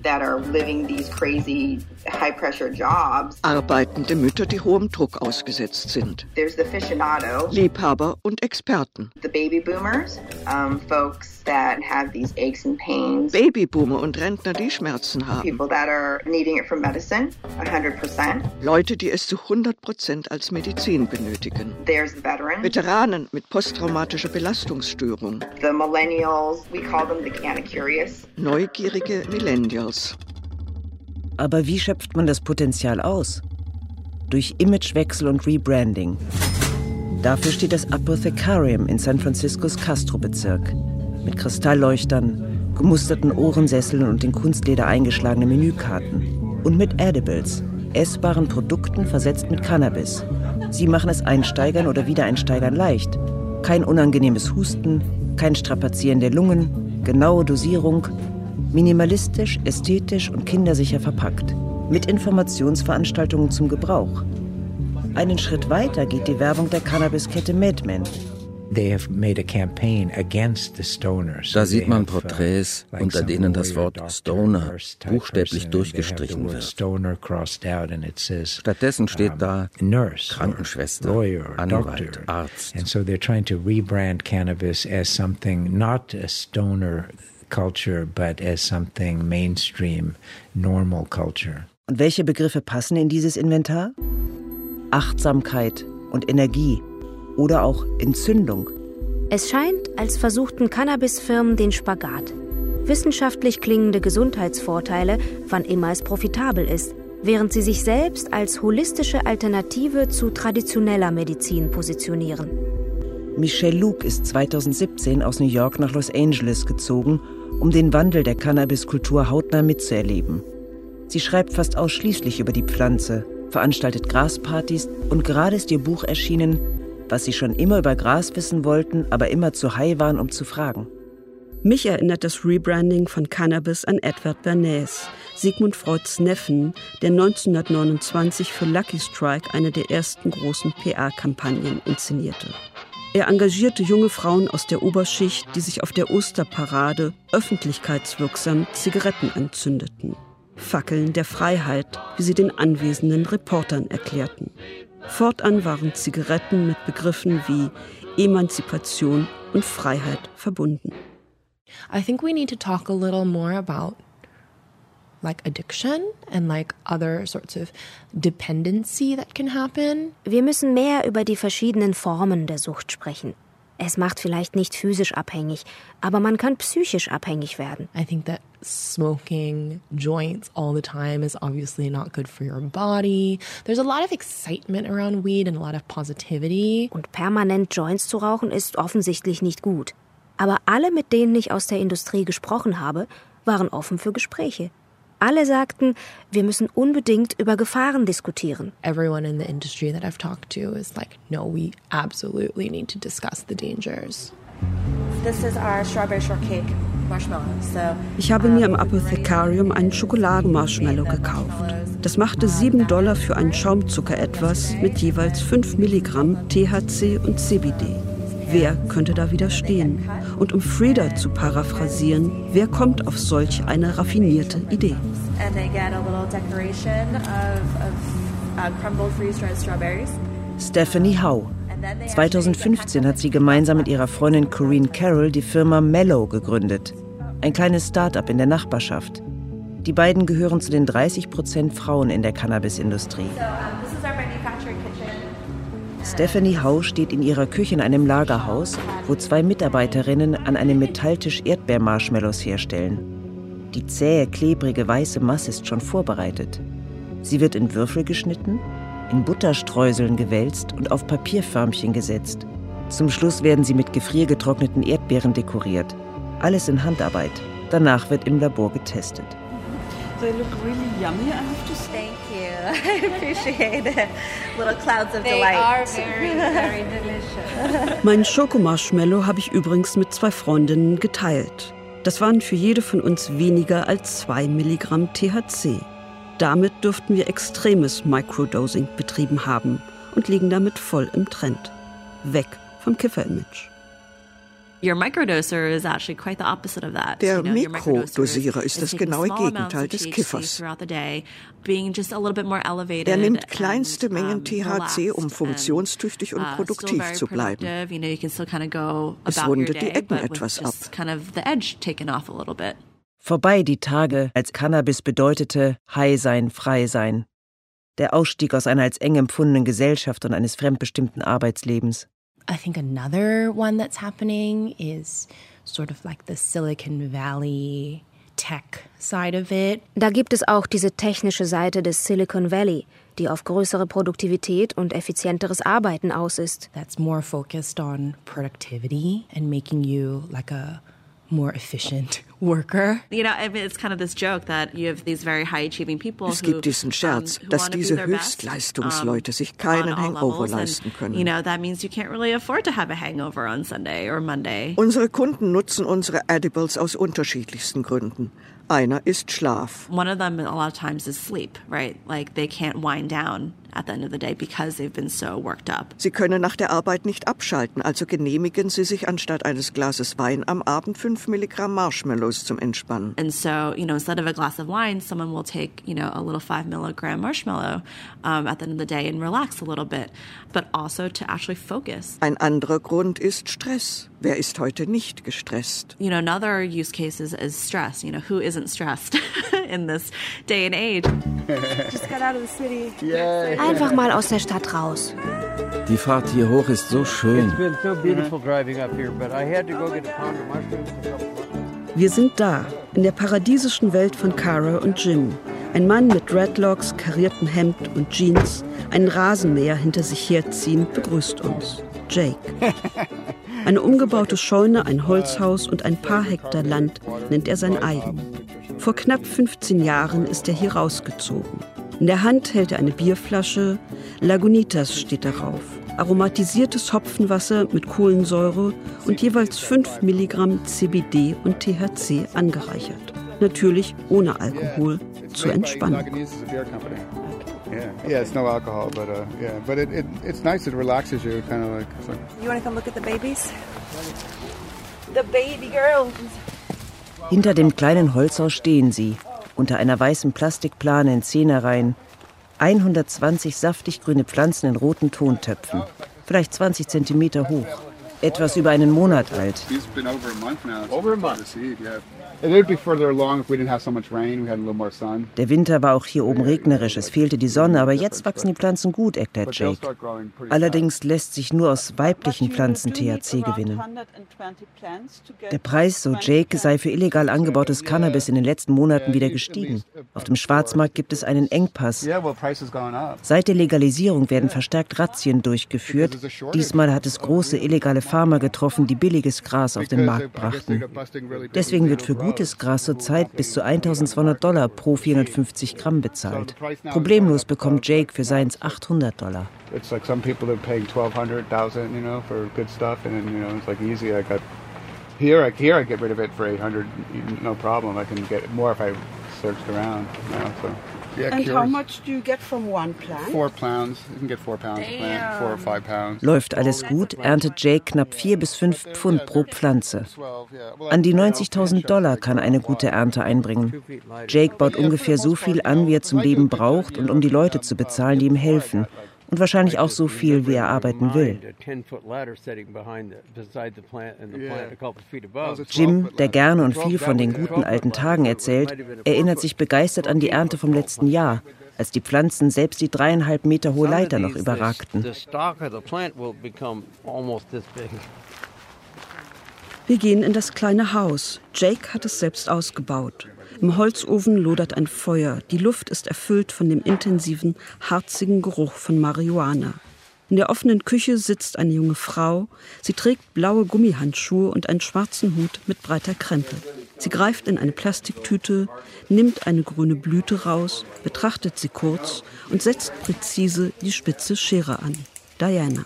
Speaker 18: that are living these crazy high pressure jobs.
Speaker 8: Arbeitende Mütter, die hohem Druck ausgesetzt sind.
Speaker 18: There's the aficionado.
Speaker 8: Liebhaber und Experten.
Speaker 18: The baby boomers, um, folks that have these aches and pains.
Speaker 8: Babyboomer und Rentner, die Schmerzen haben.
Speaker 18: People that are needing it for medicine, 100%.
Speaker 8: Leute, die es zu 100% als Medizin benötigen.
Speaker 18: There's the veterans.
Speaker 8: Veteranen mit posttraumatischer Belastungsstörung.
Speaker 18: The millennials, we call them the Curious.
Speaker 8: Neugierige Millennials.
Speaker 11: Aber wie schöpft man das Potenzial aus? Durch Imagewechsel und Rebranding. Dafür steht das Apothecarium in San Franciscos Castro-Bezirk. Mit Kristallleuchtern, gemusterten Ohrensesseln und in Kunstleder eingeschlagenen Menükarten. Und mit Edibles, essbaren Produkten versetzt mit Cannabis. Sie machen es Einsteigern oder Wiedereinsteigern leicht. Kein unangenehmes Husten, kein Strapazieren der Lungen, genaue Dosierung, minimalistisch, ästhetisch und kindersicher verpackt. Mit Informationsveranstaltungen zum Gebrauch. Einen Schritt weiter geht die Werbung der Cannabiskette MedMen.
Speaker 4: Da sieht man uh, Porträts, unter denen das Wort Stoner buchstäblich durchgestrichen wird. Stattdessen steht da Krankenschwester, Anwalt, Arzt.
Speaker 12: Culture, but as something mainstream, normal culture.
Speaker 11: Und welche Begriffe passen in dieses Inventar? Achtsamkeit und Energie oder auch Entzündung.
Speaker 3: Es scheint, als versuchten Cannabisfirmen den Spagat. Wissenschaftlich klingende Gesundheitsvorteile, wann immer es profitabel ist, während sie sich selbst als holistische Alternative zu traditioneller Medizin positionieren.
Speaker 11: Michelle Luke ist 2017 aus New York nach Los Angeles gezogen, um den Wandel der Cannabiskultur hautnah mitzuerleben. Sie schreibt fast ausschließlich über die Pflanze, veranstaltet Graspartys und gerade ist ihr Buch erschienen, was sie schon immer über Gras wissen wollten, aber immer zu high waren, um zu fragen.
Speaker 5: Mich erinnert das Rebranding von Cannabis an Edward Bernays, Sigmund Freuds Neffen, der 1929 für Lucky Strike eine der ersten großen PR-Kampagnen inszenierte. Er engagierte junge Frauen aus der Oberschicht, die sich auf der Osterparade öffentlichkeitswirksam Zigaretten anzündeten. Fackeln der Freiheit, wie sie den anwesenden Reportern erklärten. Fortan waren Zigaretten mit Begriffen wie Emanzipation und Freiheit verbunden.
Speaker 19: I think we need to talk a little more about like addiction and like other sorts of dependency that can happen.
Speaker 3: Wir müssen mehr über die verschiedenen Formen der Sucht sprechen. Es macht vielleicht nicht physisch abhängig, aber man kann psychisch abhängig werden.
Speaker 19: I think that smoking joints all the time is obviously not good for your body. There's a lot of excitement around weed and a lot of positivity.
Speaker 3: Und permanent Joints zu rauchen ist offensichtlich nicht gut. Aber alle, mit denen ich aus der Industrie gesprochen habe, waren offen für Gespräche. Alle sagten, wir müssen unbedingt über Gefahren diskutieren.
Speaker 19: Everyone in the industry that I've talked to is like, no, we absolutely need to discuss the dangers.
Speaker 9: This is our strawberry shortcake marshmallow. So,
Speaker 5: ich habe mir im Apothekarium einen Schokoladenmarshmallow gekauft. Das machte 7 Dollar für einen Schaumzucker etwas mit jeweils 5 Milligramm THC und CBD. Wer könnte da widerstehen? Und um Frieda zu paraphrasieren, wer kommt auf solch eine raffinierte Idee?
Speaker 11: Stephanie Howe. 2015 hat sie gemeinsam mit ihrer Freundin Corinne Carroll die Firma Mellow gegründet. Ein kleines Start-up in der Nachbarschaft. Die beiden gehören zu den 30 Prozent Frauen in der Cannabisindustrie. Stephanie Hau steht in ihrer Küche in einem Lagerhaus, wo zwei Mitarbeiterinnen an einem Metalltisch Erdbeermarshmallows herstellen. Die zähe, klebrige, weiße Masse ist schon vorbereitet. Sie wird in Würfel geschnitten, in Butterstreuseln gewälzt und auf Papierförmchen gesetzt. Zum Schluss werden sie mit gefriergetrockneten Erdbeeren dekoriert. Alles in Handarbeit. Danach wird im Labor getestet.
Speaker 2: They look really yummy, I have to say.
Speaker 9: I appreciate it. Little clouds of
Speaker 2: they
Speaker 9: delight.
Speaker 2: are very, very delicious.
Speaker 5: Mein Schokomarshmallow habe ich übrigens mit zwei Freundinnen geteilt. Das waren für jede von uns weniger als zwei Milligramm THC. Damit dürften wir extremes Microdosing betrieben haben und liegen damit voll im Trend. Weg vom Kiffer-Image.
Speaker 20: Der Mikrodosierer ist das genaue Gegenteil des Kiffers. Er nimmt kleinste Mengen THC, um funktionstüchtig und uh, produktiv zu bleiben. Es rundet die Ecken etwas ab.
Speaker 11: Vorbei die Tage, als Cannabis bedeutete High sein, frei sein. Der Ausstieg aus einer als eng empfundenen Gesellschaft und eines fremdbestimmten Arbeitslebens.
Speaker 19: I think another one that's happening is sort of like the Silicon Valley tech side of it.
Speaker 3: Da gibt es auch diese technische Seite des Silicon Valley, die auf größere Produktivität und effizienteres Arbeiten aus ist.
Speaker 19: That's more focused on productivity and making you like a more efficient worker.
Speaker 20: You know, I mean, it's kind of this joke that you have these very high achieving people Es gibt diesen Scherz, um, dass diese Höchstleistungsleute sich keinen Hangover leisten können. You know, that means you can't really afford to have a hangover on Sunday or Monday. Unsere Kunden nutzen unsere Edibles aus unterschiedlichsten Gründen. Einer ist Schlaf. One of them a lot of times is sleep, right? Like they can't wind down at the end of the day because they've been so worked up.
Speaker 8: Sie können nach der Arbeit nicht abschalten, also genehmigen Sie sich anstatt eines Glases Wein am Abend 5 Milligramm Marshmallows zum Entspannen.
Speaker 20: And so, you know, instead of a glass of wine, someone will take, you know, a little 5 milligram marshmallow um, at the end of the day and relax a little bit, but also to actually focus.
Speaker 8: Ein anderer Grund ist Stress. Wer ist heute nicht gestresst?
Speaker 20: You know, another use case is, is stress. You know, who isn't stressed in this day and age?
Speaker 2: Just got out of the city.
Speaker 3: Yay. Einfach mal aus der Stadt raus.
Speaker 4: Die Fahrt hier hoch ist so schön.
Speaker 5: Wir sind da, in der paradiesischen Welt von Cara und Jim. Ein Mann mit Dreadlocks, kariertem Hemd und Jeans, einen Rasenmäher hinter sich herziehend, begrüßt uns. Jake. Eine umgebaute Scheune, ein Holzhaus und ein paar Hektar Land nennt er sein eigen. Vor knapp 15 Jahren ist er hier rausgezogen. In der Hand hält er eine Bierflasche, Lagunitas steht darauf. Aromatisiertes Hopfenwasser mit Kohlensäure und jeweils 5 Milligramm CBD und THC angereichert. Natürlich ohne Alkohol, zur Entspannung.
Speaker 21: Yeah, yeah, it's no alcohol, but uh, yeah, but it, it it's nice. It relaxes you, kind of like. like
Speaker 2: you want to come look at the babies? The baby girls.
Speaker 11: Hinter dem kleinen Holzhaus stehen sie, unter einer weißen Plastikplane in Zehnerreihen. 120 saftig grüne Pflanzen in roten Tontöpfen, vielleicht 20 Zentimeter hoch, etwas über einen Monat alt.
Speaker 21: Der
Speaker 11: Winter war auch hier oben regnerisch, es fehlte die Sonne, aber jetzt wachsen die Pflanzen gut, erklärt Jake. Allerdings lässt sich nur aus weiblichen Pflanzen THC gewinnen. Der Preis, so Jake, sei für illegal angebautes Cannabis in den letzten Monaten wieder gestiegen. Auf dem Schwarzmarkt gibt es einen Engpass. Seit der Legalisierung werden verstärkt Razzien durchgeführt. Diesmal hat es große illegale Farmer getroffen, die billiges Gras auf den Markt brachten. Deswegen wird für gutes Gras zurzeit bis zu 1200 Dollar pro 450 Gramm bezahlt. Problemlos bekommt Jake für seins 800 Dollar. It's like some people are paying 1200, 1000, you know, for good stuff, and then you know it's like easy. I got here, I, here I get rid of it for 800, no problem. I can get more if I searched around. You know, so.
Speaker 2: Yeah, and cures. how much do you get from one plant?
Speaker 21: Four pounds. You can get four pounds Damn. plant, four or five pounds.
Speaker 11: Läuft alles gut, erntet Jake knapp vier bis fünf Pfund pro Pflanze. An die 90.000 Dollar kann eine gute Ernte einbringen. Jake baut ungefähr so viel an, wie er zum Leben braucht und um die Leute zu bezahlen, die ihm helfen und wahrscheinlich auch so viel, wie er arbeiten will. Jim, der gerne und viel von den guten alten Tagen erzählt, erinnert sich begeistert an die Ernte vom letzten Jahr, als die Pflanzen selbst die dreieinhalb Meter hohe Leiter noch überragten.
Speaker 5: Wir gehen in das kleine Haus. Jake hat es selbst ausgebaut. Im Holzofen lodert ein Feuer. Die Luft ist erfüllt von dem intensiven, harzigen Geruch von Marihuana. In der offenen Küche sitzt eine junge Frau. Sie trägt blaue Gummihandschuhe und einen schwarzen Hut mit breiter Krempe. Sie greift in eine Plastiktüte, nimmt eine grüne Blüte raus, betrachtet sie kurz und setzt präzise die spitze Schere an. Diana.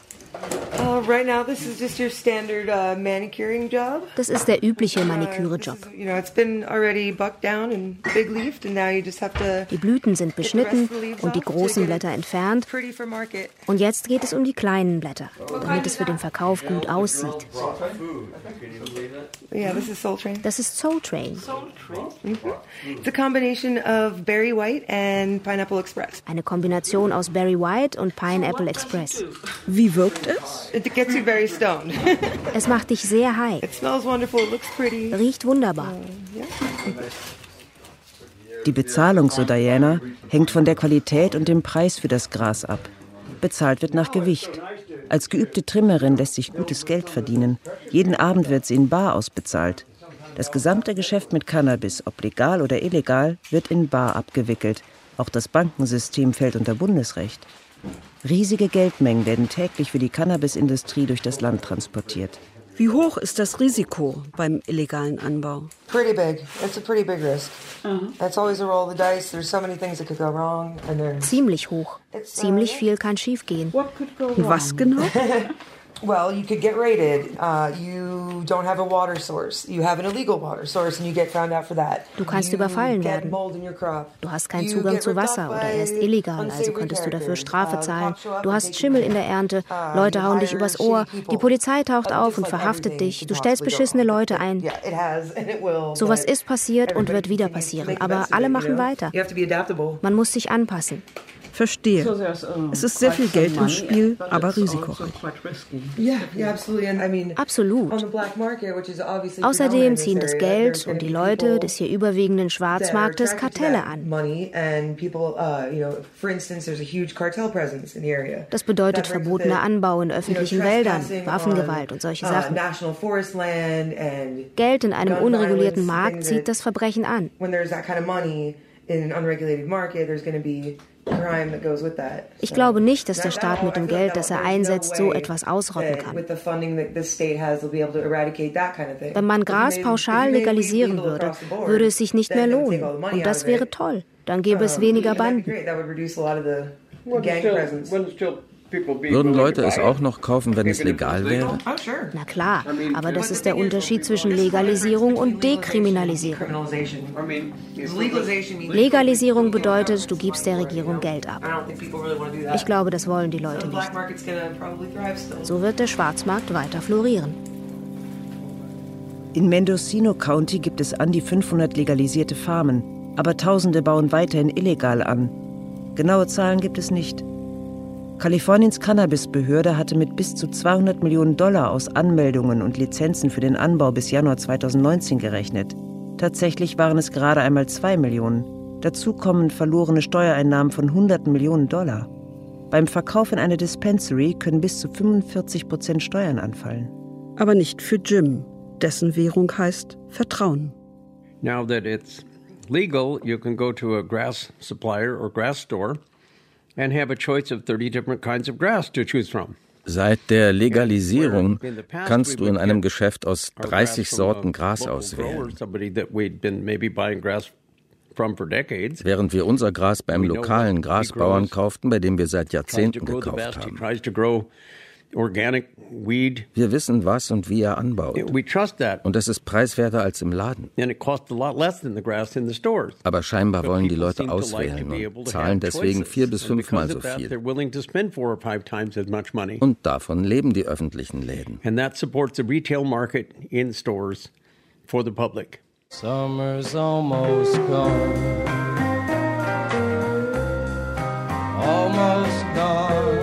Speaker 2: Uh, right now, this is just your standard uh, manicuring job.
Speaker 3: Das ist der übliche Maniküre-Job.
Speaker 2: You know, it's been already bucked down and big leafed, and now you just have to.
Speaker 3: Die Blüten sind beschnitten und die großen Blätter entfernt. Und jetzt geht es um die kleinen Blätter, damit es für den Verkauf gut aussieht.
Speaker 2: Yeah, this is Soul Train.
Speaker 3: Das ist Soul Train.
Speaker 2: Soul Train. Mm -hmm. It's a combination of Berry White and Pineapple Express.
Speaker 3: Eine Kombination aus Berry White und Pineapple Express.
Speaker 5: Wie wirkt es?
Speaker 2: It gets you very stoned.
Speaker 3: es macht dich sehr high.
Speaker 2: It smells wonderful, it looks pretty.
Speaker 3: Riecht wunderbar. Uh,
Speaker 11: Die Bezahlung, so Diana, hängt von der Qualität und dem Preis für das Gras ab. Bezahlt wird nach Gewicht. Als geübte Trimmerin lässt sich gutes Geld verdienen. Jeden Abend wird sie in Bar ausbezahlt. Das gesamte Geschäft mit Cannabis, ob legal oder illegal, wird in Bar abgewickelt. Auch das Bankensystem fällt unter Bundesrecht. Riesige Geldmengen werden täglich für die Cannabisindustrie durch das Land transportiert.
Speaker 5: Wie hoch ist das Risiko beim illegalen Anbau?
Speaker 2: Pretty big. It's a pretty big risk. Uh-huh. That's always a roll of the dice. There's so many things that could go wrong.
Speaker 3: Ziemlich hoch. Ziemlich viel kann schiefgehen.
Speaker 5: Und was genau?
Speaker 2: Well, you could get raided. Uh, you don't have a water source. You have an illegal water source and you get found out for that.
Speaker 3: Du kannst überfallen werden. Du hast keinen Zugang zu Wasser oder er ist illegal, also könntest du dafür Strafe uh, zahlen. Du hast Schimmel in der Ernte, uh, Leute hauen dich übers Ohr, die Polizei taucht auf und verhaftet dich, du stellst beschissene Leute ein. Sowas ist passiert und wird wieder passieren, aber alle machen weiter. Man muss sich anpassen.
Speaker 5: Verstehe. Es ist sehr viel Geld im Spiel, aber risikoreich.
Speaker 3: Absolut. Außerdem ziehen das Geld und die Leute des hier überwiegenden Schwarzmarktes Kartelle an. Das bedeutet verbotener Anbau in öffentlichen Wäldern, Waffengewalt und solche Sachen. Geld in einem unregulierten Markt zieht das Verbrechen an. Ich glaube nicht, dass der Staat mit dem Geld, das er einsetzt, so etwas ausrotten kann. Wenn man Gras pauschal legalisieren würde, würde es sich nicht mehr lohnen. Und das wäre toll. Dann gäbe es weniger Banden.
Speaker 4: Würden Leute es auch noch kaufen, wenn es legal wäre?
Speaker 3: Na klar, aber das ist der Unterschied zwischen Legalisierung und Dekriminalisierung. Legalisierung bedeutet, du gibst der Regierung Geld ab. Ich glaube, das wollen die Leute nicht. So wird der Schwarzmarkt weiter florieren.
Speaker 11: In Mendocino County gibt es an die 500 legalisierte Farmen, aber Tausende bauen weiterhin illegal an. Genaue Zahlen gibt es nicht. Kaliforniens Cannabisbehörde hatte mit bis zu 200 Millionen Dollar aus Anmeldungen und Lizenzen für den Anbau bis Januar 2019 gerechnet. Tatsächlich waren es gerade einmal 2 Millionen. Dazu kommen verlorene Steuereinnahmen von hunderten Millionen Dollar. Beim Verkauf in einer Dispensary können bis zu 45 Prozent Steuern anfallen.
Speaker 5: Aber nicht für Jim. Dessen Währung heißt Vertrauen.
Speaker 6: Now that it's legal, you can go to a grass supplier or grass store and have a choice of 30 different kinds of grass to choose from.
Speaker 4: Seit der Legalisierung kannst du in einem Geschäft aus 30 Sorten Gras auswählen. Während wir unser Gras beim lokalen Grasbauern kauften, bei dem wir seit Jahrzehnten gekauft haben. Wir wissen, was und wie er anbaut. Und es ist preiswerter als im Laden. Aber scheinbar wollen die Leute auswählen und zahlen deswegen vier bis fünfmal so viel. Und davon leben die öffentlichen Läden. Summer's almost gone. Almost gone.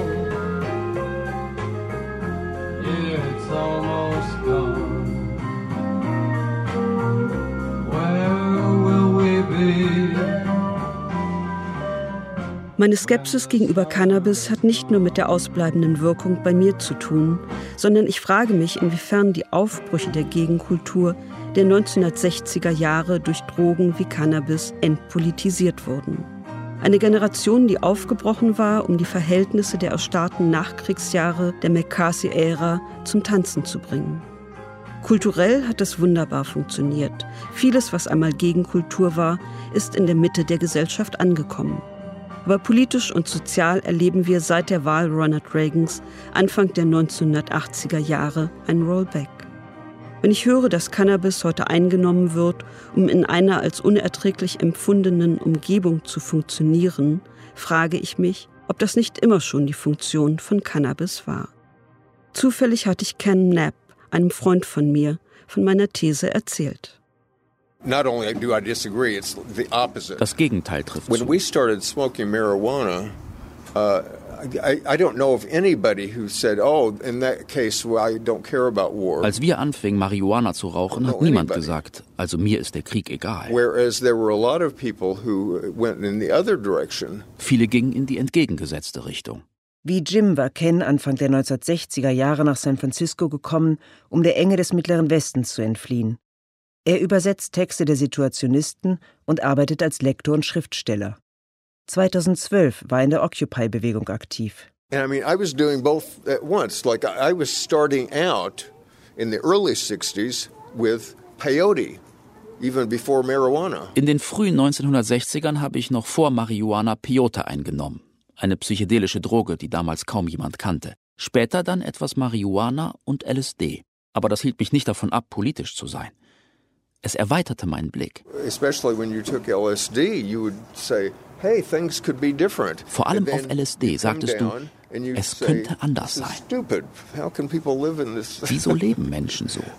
Speaker 5: Meine Skepsis gegenüber Cannabis hat nicht nur mit der ausbleibenden Wirkung bei mir zu tun, sondern ich frage mich, inwiefern die Aufbrüche der Gegenkultur der 1960er Jahre durch Drogen wie Cannabis entpolitisiert wurden. Eine Generation, die aufgebrochen war, um die Verhältnisse der erstarrten Nachkriegsjahre der McCarthy-Ära zum Tanzen zu bringen. Kulturell hat es wunderbar funktioniert. Vieles, was einmal Gegenkultur war, ist in der Mitte der Gesellschaft angekommen. Aber politisch und sozial erleben wir seit der Wahl Ronald Reagans Anfang der 1980er Jahre ein Rollback. Wenn ich höre, dass Cannabis heute eingenommen wird, um in einer als unerträglich empfundenen Umgebung zu funktionieren, frage ich mich, ob das nicht immer schon die Funktion von Cannabis war. Zufällig hatte ich Ken Knapp, einem Freund von mir, von meiner These erzählt.
Speaker 10: Das Gegenteil trifft zu.
Speaker 22: Uh, oh,
Speaker 10: Als wir anfingen, Marihuana zu rauchen, hat niemand gesagt, also mir ist der Krieg egal. Viele gingen in die entgegengesetzte Richtung.
Speaker 11: Wie Jim war Ken Anfang der 1960er Jahre nach San Francisco gekommen, um der Enge des Mittleren Westens zu entfliehen. Er übersetzt Texte der Situationisten und arbeitet als Lektor und Schriftsteller. 2012 war er in der Occupy-Bewegung aktiv. And I mean, I was doing both at once. Like I was starting out
Speaker 10: in the early 60s with peyote. Even before marijuana. In den frühen 1960ern habe ich noch vor Marihuana Peyote eingenommen, eine psychedelische Droge, die damals kaum jemand kannte. Später dann etwas Marihuana und LSD. Aber das hielt mich nicht davon ab, politisch zu sein. Es erweiterte meinen Blick. Vor allem auf LSD sagtest du, es könnte anders sein. Wieso leben Menschen so?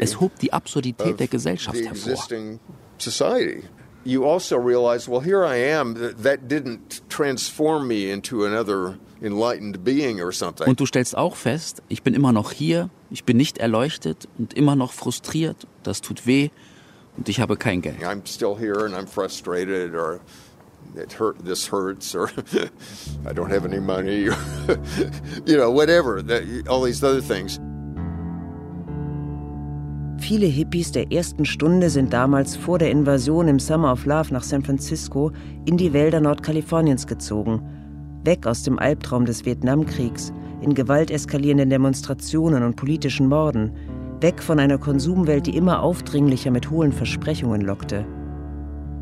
Speaker 10: Es hob die Absurdität der Gesellschaft hervor. You also realize, well, here I am. That didn't transform me into another enlightened being or something. Und du stellst auch fest, ich bin immer noch hier, ich bin nicht erleuchtet und immer noch frustriert. Das tut weh und ich habe kein Geld. I'm still here and I'm frustrated or it hurt, this hurts, or I don't have any money, you know, whatever, all these other things.
Speaker 11: Viele Hippies der ersten Stunde sind damals vor der Invasion im Summer of Love nach San Francisco in die Wälder Nordkaliforniens gezogen, weg aus dem Albtraum des Vietnamkriegs, in gewalteskalierenden Demonstrationen und politischen Morden, weg von einer Konsumwelt, die immer aufdringlicher mit hohlen Versprechungen lockte.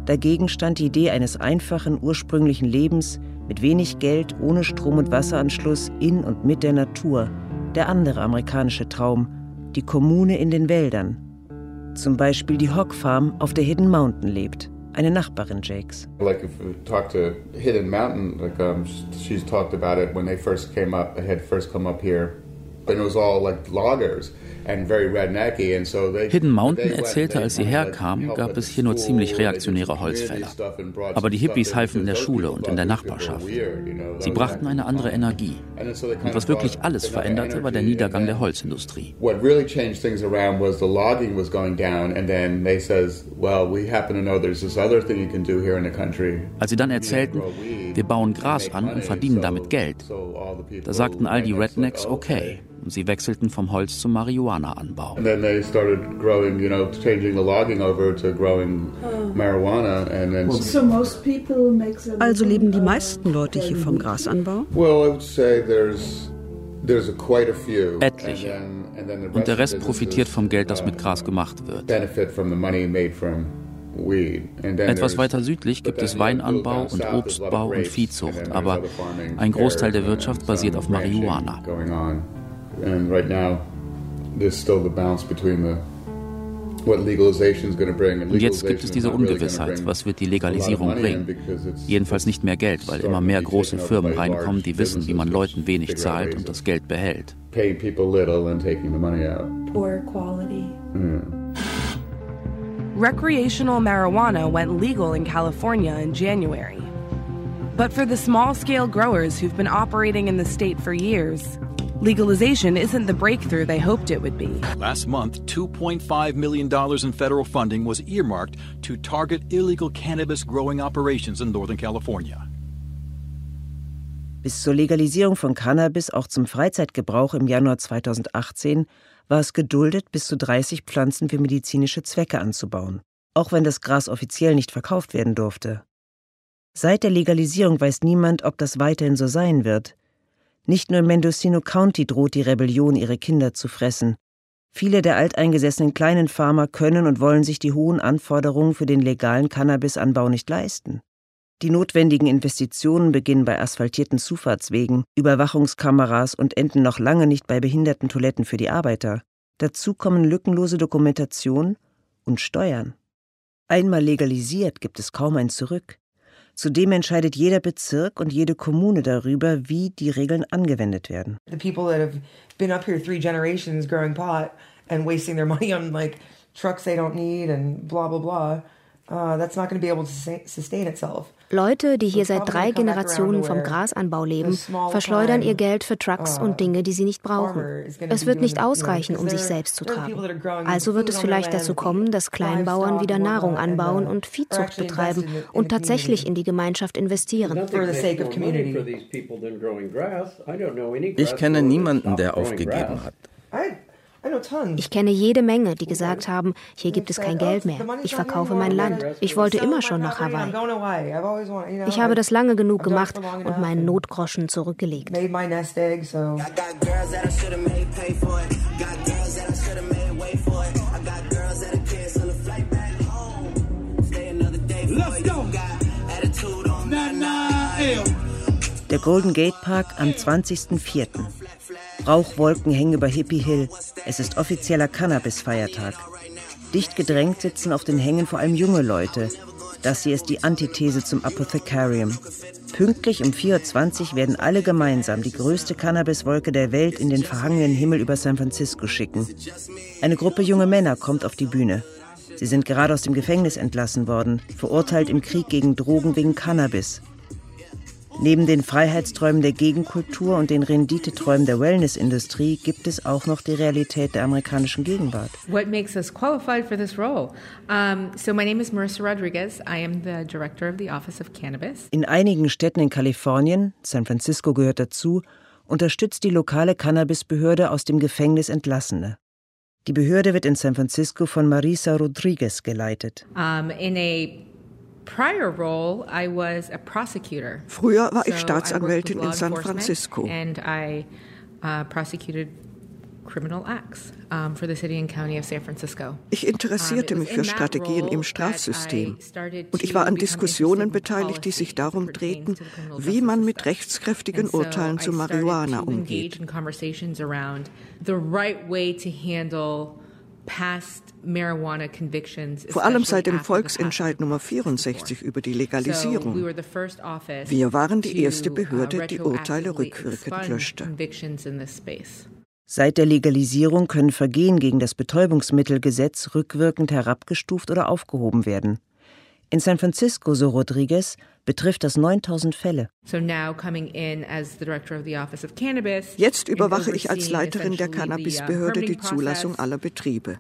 Speaker 11: Dagegen stand die Idee eines einfachen, ursprünglichen Lebens mit wenig Geld, ohne Strom- und Wasseranschluss in und mit der Natur, der andere amerikanische Traum, die Kommune in den Wäldern. Zum Beispiel die Hog Farm auf der Hidden Mountain lebt, eine Nachbarin Jakes.
Speaker 22: Like if we talk to Hidden Mountain, like um, she's talked about it when they first came up, had first come up here, and it was all like loggers.
Speaker 10: Hidden Mountain erzählte, als sie herkam, gab es hier nur ziemlich reaktionäre Holzfäller. Aber die Hippies halfen in der Schule und in der Nachbarschaft. Sie brachten eine andere Energie. Und was wirklich alles veränderte, war der Niedergang der Holzindustrie. Als sie dann erzählten, wir bauen Gras an und verdienen damit Geld, da sagten all die Rednecks okay und sie wechselten vom Holz zum Marihuana-Anbau.
Speaker 5: Also leben die meisten Leute hier vom Grasanbau?
Speaker 10: Etliche. Und der Rest profitiert vom Geld, das mit Gras gemacht wird. Etwas weiter südlich gibt es Weinanbau und Obstbau und Viehzucht, aber ein Großteil der Wirtschaft basiert auf Marihuana. And right now, there's still the balance between the und jetzt gibt es diese Ungewissheit, was wird die Legalisierung bringen? Jedenfalls nicht mehr Geld, weil immer mehr große Firmen reinkommen, die wissen, wie man Leuten wenig zahlt und das Geld behält. Poor quality.
Speaker 23: Recreational marijuana went legal in California in January. But for the small scale growers who've been operating in the state for years, Legalization isn't the breakthrough they hoped it would be.
Speaker 24: Last month, $2.5 million in federal funding was earmarked to target illegal cannabis growing operations in Northern California.
Speaker 11: Bis zur Legalisierung von Cannabis auch zum Freizeitgebrauch im Januar 2018 war es geduldet, bis zu 30 Pflanzen für medizinische Zwecke anzubauen, auch wenn das Gras offiziell nicht verkauft werden durfte. Seit der Legalisierung weiß niemand, ob das weiterhin so sein wird. Nicht nur im Mendocino County droht die Rebellion, ihre Kinder zu fressen. Viele der alteingesessenen kleinen Farmer können und wollen sich die hohen Anforderungen für den legalen Cannabisanbau nicht leisten. Die notwendigen Investitionen beginnen bei asphaltierten Zufahrtswegen, Überwachungskameras und enden noch lange nicht bei behinderten Toiletten für die Arbeiter. Dazu kommen lückenlose Dokumentation und Steuern. Einmal legalisiert gibt es kaum ein Zurück. Zudem entscheidet jeder Bezirk und jede Kommune darüber, wie die Regeln angewendet werden.
Speaker 2: The people that have been up here three generations growing pot and wasting their money on like trucks they don't need and blah blah blah. Uh, that's not going to be able to sustain itself.
Speaker 3: Leute, die hier seit drei Generationen vom Grasanbau leben, verschleudern ihr Geld für Trucks und Dinge, die sie nicht brauchen. Es wird nicht ausreichen, um sich selbst zu tragen. Also wird es vielleicht dazu kommen, dass Kleinbauern wieder Nahrung anbauen und Viehzucht betreiben und tatsächlich in die Gemeinschaft investieren.
Speaker 4: Ich kenne niemanden, der aufgegeben hat.
Speaker 3: Ich kenne jede Menge, die gesagt haben, hier gibt es kein Geld mehr. Ich verkaufe mein Land. Ich wollte immer schon nach Hawaii. Ich habe das lange genug gemacht und meinen Notgroschen zurückgelegt.
Speaker 11: Der Golden Gate Park am 20.04. Rauchwolken hängen über Hippie Hill. Es ist offizieller Cannabis-Feiertag. Dicht gedrängt sitzen auf den Hängen vor allem junge Leute. Das hier ist die Antithese zum Apothecarium. Pünktlich um 4.20 Uhr werden alle gemeinsam die größte Cannabiswolke der Welt in den verhangenen Himmel über San Francisco schicken. Eine Gruppe junge Männer kommt auf die Bühne. Sie sind gerade aus dem Gefängnis entlassen worden, verurteilt im Krieg gegen Drogen wegen Cannabis. Neben den Freiheitsträumen der Gegenkultur und den Renditeträumen der Wellnessindustrie gibt es auch noch die Realität der amerikanischen Gegenwart.
Speaker 25: What makes us qualified for this role? Um, so my name is Marissa Rodriguez. I am the director of the Office of Cannabis.
Speaker 11: In einigen Städten in Kalifornien, San Francisco gehört dazu, unterstützt die lokale Cannabisbehörde aus dem Gefängnis Entlassene. Die Behörde wird in San Francisco von Marisa Rodriguez geleitet.
Speaker 25: Um, in a
Speaker 8: Früher war ich Staatsanwältin in San Francisco.
Speaker 25: Uh,
Speaker 8: ich interessierte mich für Strategien im Strafsystem und ich war an Diskussionen beteiligt, die sich darum drehten, wie man mit rechtskräftigen Urteilen zu Marihuana umgeht. Vor allem seit dem Volksentscheid Nummer 64 über die Legalisierung. Wir waren die erste uh, Behörde, die Urteile rückwirkend löschte.
Speaker 11: Seit der Legalisierung können Vergehen gegen das Betäubungsmittelgesetz rückwirkend herabgestuft oder aufgehoben werden. In San Francisco, so Rodriguez, betrifft das 9000 Fälle.
Speaker 8: Jetzt überwache ich als Leiterin der uh, Cannabisbehörde die Zulassung aller Betriebe.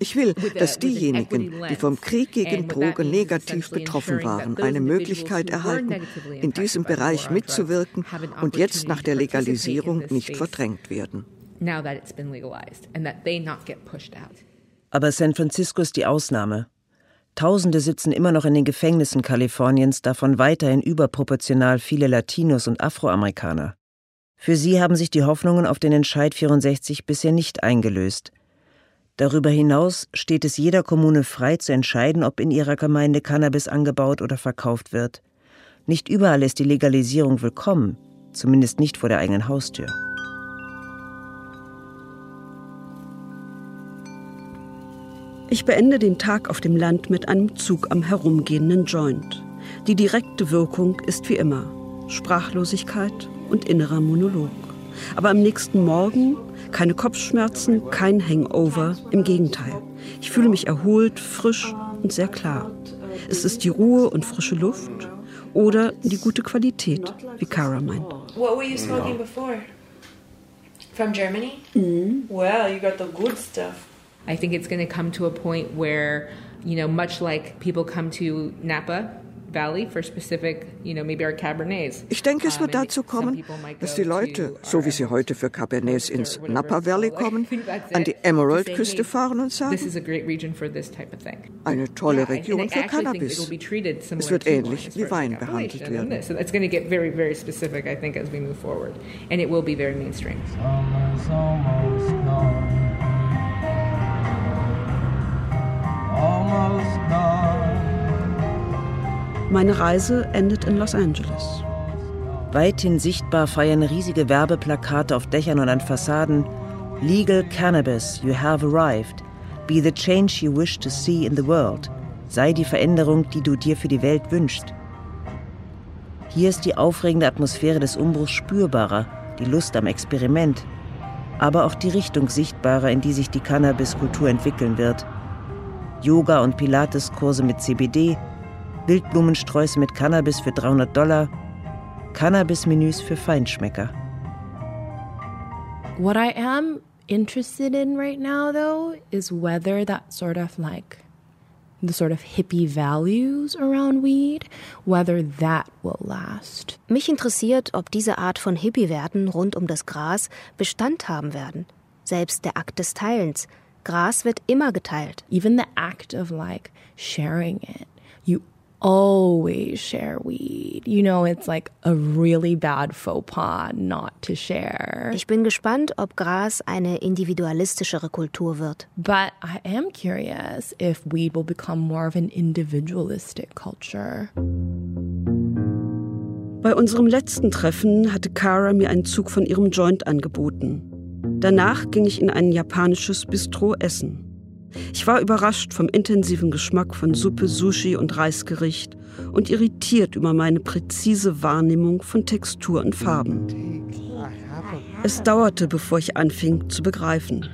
Speaker 8: Ich will, dass diejenigen, die vom Krieg gegen Drogen negativ betroffen waren, eine Möglichkeit erhalten, in diesem Bereich mitzuwirken und jetzt nach der Legalisierung nicht verdrängt werden now that it's been legalized and that they not get pushed out.
Speaker 11: Aber San Francisco ist die Ausnahme. Tausende sitzen immer noch in den Gefängnissen Kaliforniens, davon weiterhin überproportional viele Latinos und Afroamerikaner. Für sie haben sich die Hoffnungen auf den Entscheid 64 bisher nicht eingelöst. Darüber hinaus steht es jeder Kommune frei zu entscheiden, ob in ihrer Gemeinde Cannabis angebaut oder verkauft wird. Nicht überall ist die Legalisierung willkommen, zumindest nicht vor der eigenen Haustür.
Speaker 5: Ich beende den Tag auf dem Land mit einem Zug am herumgehenden Joint. Die direkte Wirkung ist wie immer Sprachlosigkeit und innerer Monolog. Aber am nächsten Morgen keine Kopfschmerzen, kein Hangover, im Gegenteil. Ich fühle mich erholt, frisch und sehr klar. Es ist die Ruhe und frische Luft oder die gute Qualität, wie Kara meint.
Speaker 25: What were you smoking before? From Germany?
Speaker 5: Mm.
Speaker 25: Well, you got the good stuff. I think it's going to come to a point where, you know, much like people come to Napa Valley for specific, you know, maybe our Cabernets.
Speaker 8: Ich denke, es um, wird dazu kommen, dass die Leute, so wie sie heute für Cabernets ins Napa Valley kommen, an die Emerald-Küste fahren und sagen, this is a great region for this type of thing. eine tolle Region für Cannabis. Es wird ähnlich wie Wein behandelt werden.
Speaker 25: So it's
Speaker 5: Meine Reise endet in Los Angeles.
Speaker 11: Weithin sichtbar feiern riesige Werbeplakate auf Dächern und an Fassaden Legal Cannabis, you have arrived. Be the change you wish to see in the world. Sei die Veränderung, die du dir für die Welt wünschst. Hier ist die aufregende Atmosphäre des Umbruchs spürbarer, die Lust am Experiment, aber auch die Richtung sichtbarer, in die sich die Cannabiskultur entwickeln wird – Yoga- und Pilates-Kurse mit CBD, Wildblumensträuße mit Cannabis für 300 Dollar, Cannabis-Menüs für Feinschmecker.
Speaker 19: What I am interested in right now, though, is whether that sort of like the sort of hippie values around weed, whether that will last.
Speaker 3: Mich interessiert, ob diese Art von Hippie-Werten rund um das Gras Bestand haben werden. Selbst der Akt des Teilens, Gras wird immer geteilt.
Speaker 19: Even the act of like sharing it. You always share weed. You know, it's like a really bad faux pas not to share.
Speaker 3: Ich bin gespannt, ob Gras eine individualistischere Kultur wird.
Speaker 19: But I am curious if weed will become more of an individualistic culture.
Speaker 5: Bei unserem letzten Treffen hatte Kara mir einen Zug von ihrem Joint angeboten. Danach ging ich in ein japanisches Bistro essen. Ich war überrascht vom intensiven Geschmack von Suppe, Sushi und Reisgericht und irritiert über meine präzise Wahrnehmung von Textur und Farben. Es dauerte, bevor ich anfing zu begreifen.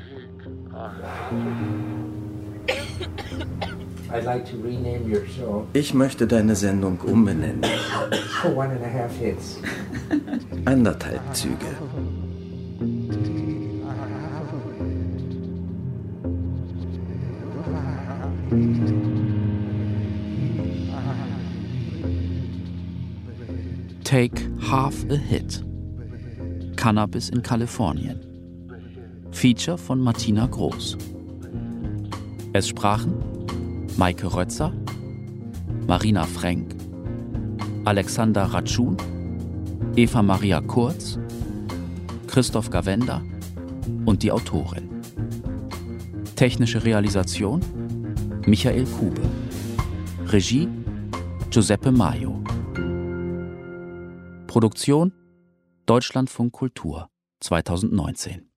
Speaker 4: Ich möchte deine Sendung umbenennen. Anderthalb Züge.
Speaker 10: Take Half a Hit. Cannabis in Kalifornien. Feature von Martina Groß. Es sprachen Maike Rötzer, Marina Frenk, Alexander Ratschun, Eva Maria Kurz, Christoph Gavenda und die Autorin. Technische Realisation Michael Kube. Regie Giuseppe Maio. Produktion Deutschlandfunk Kultur 2019